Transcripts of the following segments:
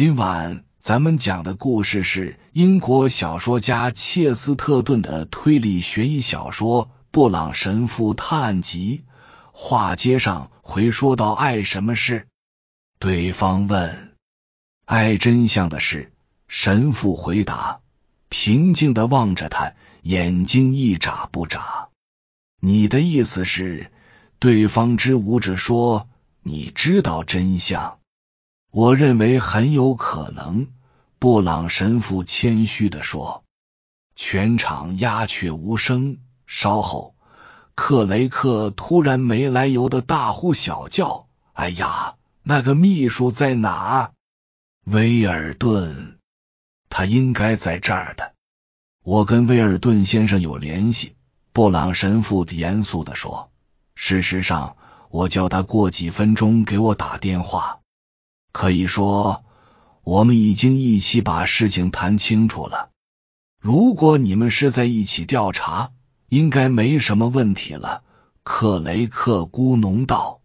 今晚咱们讲的故事是英国小说家切斯特顿的推理悬疑小说《布朗神父探案集》。话接上回说到爱什么事？对方问。爱真相的事。神父回答，平静的望着他，眼睛一眨不眨。你的意思是？对方支吾着说：“你知道真相。”我认为很有可能，布朗神父谦虚的说。全场鸦雀无声。稍后，克雷克突然没来由的大呼小叫：“哎呀，那个秘书在哪？威尔顿，他应该在这儿的。我跟威尔顿先生有联系。”布朗神父严肃的说：“事实上，我叫他过几分钟给我打电话。”可以说，我们已经一起把事情谈清楚了。如果你们是在一起调查，应该没什么问题了。克雷克咕哝道：“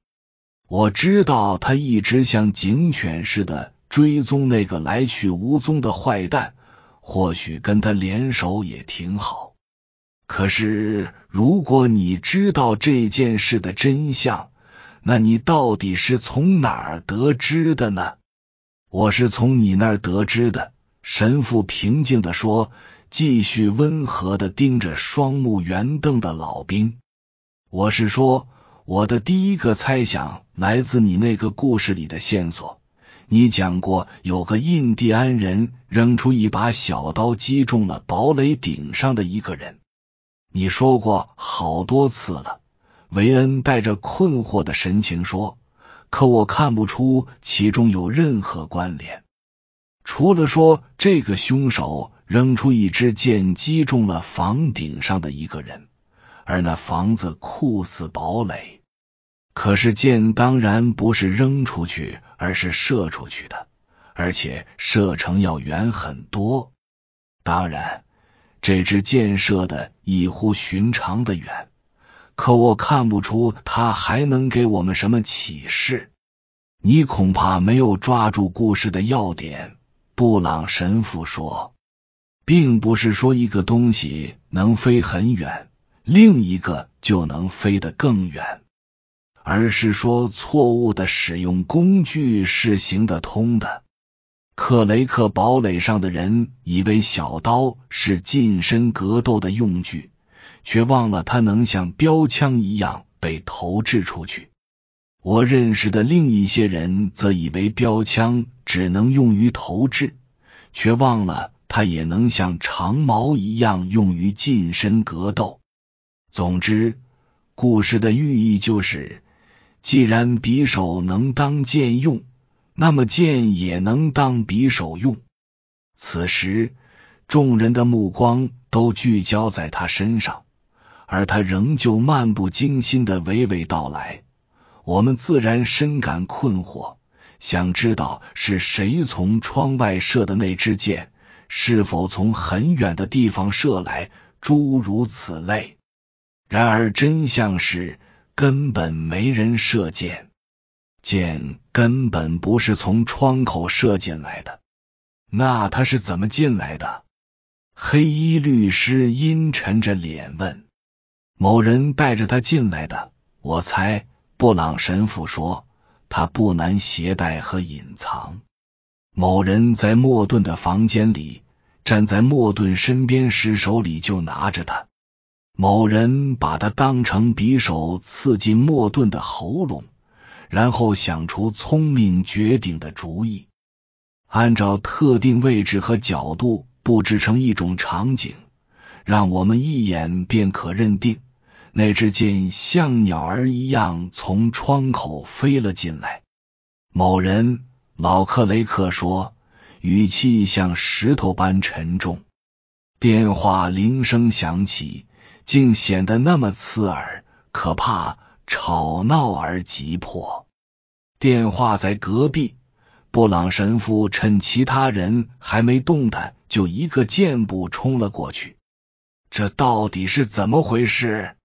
我知道他一直像警犬似的追踪那个来去无踪的坏蛋，或许跟他联手也挺好。可是，如果你知道这件事的真相，”那你到底是从哪儿得知的呢？我是从你那儿得知的。神父平静的说，继续温和的盯着双目圆瞪的老兵。我是说，我的第一个猜想来自你那个故事里的线索。你讲过有个印第安人扔出一把小刀，击中了堡垒顶上的一个人。你说过好多次了。维恩带着困惑的神情说：“可我看不出其中有任何关联，除了说这个凶手扔出一支箭击中了房顶上的一个人，而那房子酷似堡垒。可是箭当然不是扔出去，而是射出去的，而且射程要远很多。当然，这支箭射的异乎寻常的远。”可我看不出他还能给我们什么启示。你恐怕没有抓住故事的要点。布朗神父说，并不是说一个东西能飞很远，另一个就能飞得更远，而是说错误的使用工具是行得通的。克雷克堡垒上的人以为小刀是近身格斗的用具。却忘了，他能像标枪一样被投掷出去。我认识的另一些人则以为标枪只能用于投掷，却忘了它也能像长矛一样用于近身格斗。总之，故事的寓意就是：既然匕首能当剑用，那么剑也能当匕首用。此时，众人的目光都聚焦在他身上。而他仍旧漫不经心的娓娓道来，我们自然深感困惑，想知道是谁从窗外射的那支箭，是否从很远的地方射来，诸如此类。然而真相是，根本没人射箭，箭根本不是从窗口射进来的。那他是怎么进来的？黑衣律师阴沉着脸问。某人带着他进来的，我猜。布朗神父说，他不难携带和隐藏。某人在莫顿的房间里，站在莫顿身边时，手里就拿着他。某人把他当成匕首刺进莫顿的喉咙，然后想出聪明绝顶的主意，按照特定位置和角度布置成一种场景，让我们一眼便可认定。那只箭像鸟儿一样从窗口飞了进来。某人老克雷克说，语气像石头般沉重。电话铃声响起，竟显得那么刺耳、可怕、吵闹而急迫。电话在隔壁。布朗神父趁其他人还没动弹，就一个箭步冲了过去。这到底是怎么回事？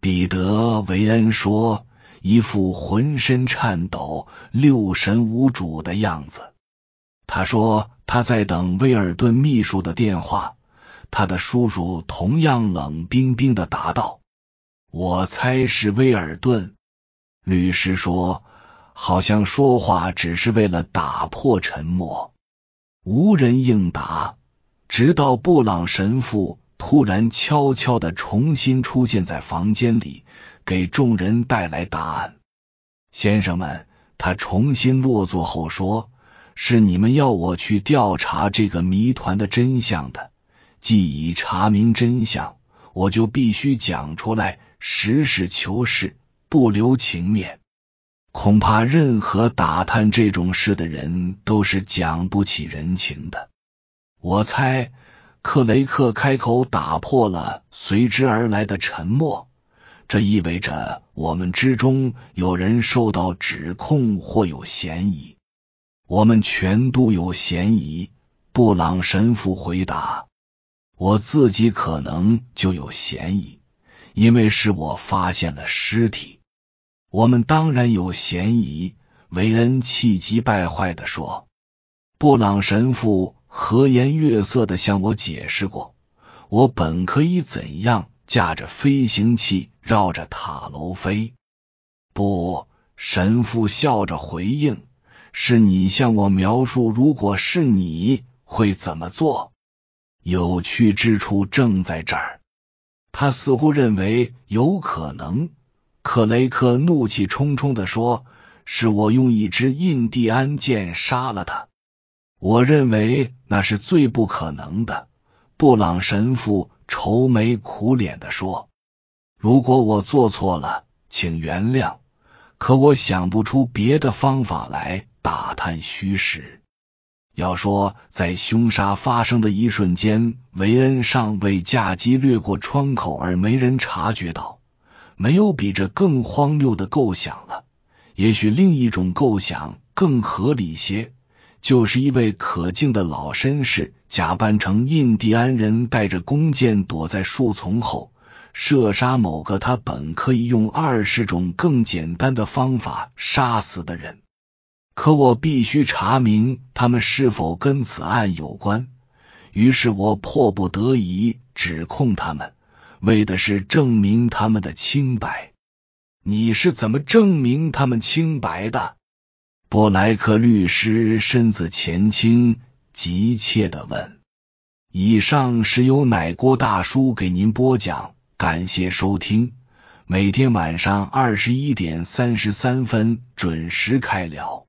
彼得·维恩说：“一副浑身颤抖、六神无主的样子。”他说他在等威尔顿秘书的电话。他的叔叔同样冷冰冰的答道：“我猜是威尔顿。”律师说，好像说话只是为了打破沉默。无人应答，直到布朗神父突然悄悄的重新出现在房间里，给众人带来答案。先生们，他重新落座后说：“是你们要我去调查这个谜团的真相的。既已查明真相，我就必须讲出来，实事求是，不留情面。恐怕任何打探这种事的人都是讲不起人情的。我猜，克雷克开口打破了随之而来的沉默。这意味着我们之中有人受到指控或有嫌疑。我们全都有嫌疑。布朗神父回答。我自己可能就有嫌疑，因为是我发现了尸体。我们当然有嫌疑。韦恩气急败坏的说：“布朗神父和颜悦色的向我解释过，我本可以怎样驾着飞行器绕着塔楼飞。”不，神父笑着回应：“是你向我描述，如果是你会怎么做。”有趣之处正在这儿。他似乎认为有可能。克雷克怒气冲冲的说：“是我用一支印第安箭杀了他。”我认为那是最不可能的。布朗神父愁眉苦脸的说：“如果我做错了，请原谅。可我想不出别的方法来打探虚实。”要说，在凶杀发生的一瞬间，维恩尚未驾机掠过窗口而没人察觉到，没有比这更荒谬的构想了。也许另一种构想更合理些，就是一位可敬的老绅士假扮成印第安人，带着弓箭躲在树丛后，射杀某个他本可以用二十种更简单的方法杀死的人。可我必须查明他们是否跟此案有关，于是我迫不得已指控他们，为的是证明他们的清白。你是怎么证明他们清白的？布莱克律师身子前倾，急切的问。以上是由奶锅大叔给您播讲，感谢收听。每天晚上二十一点三十三分准时开聊。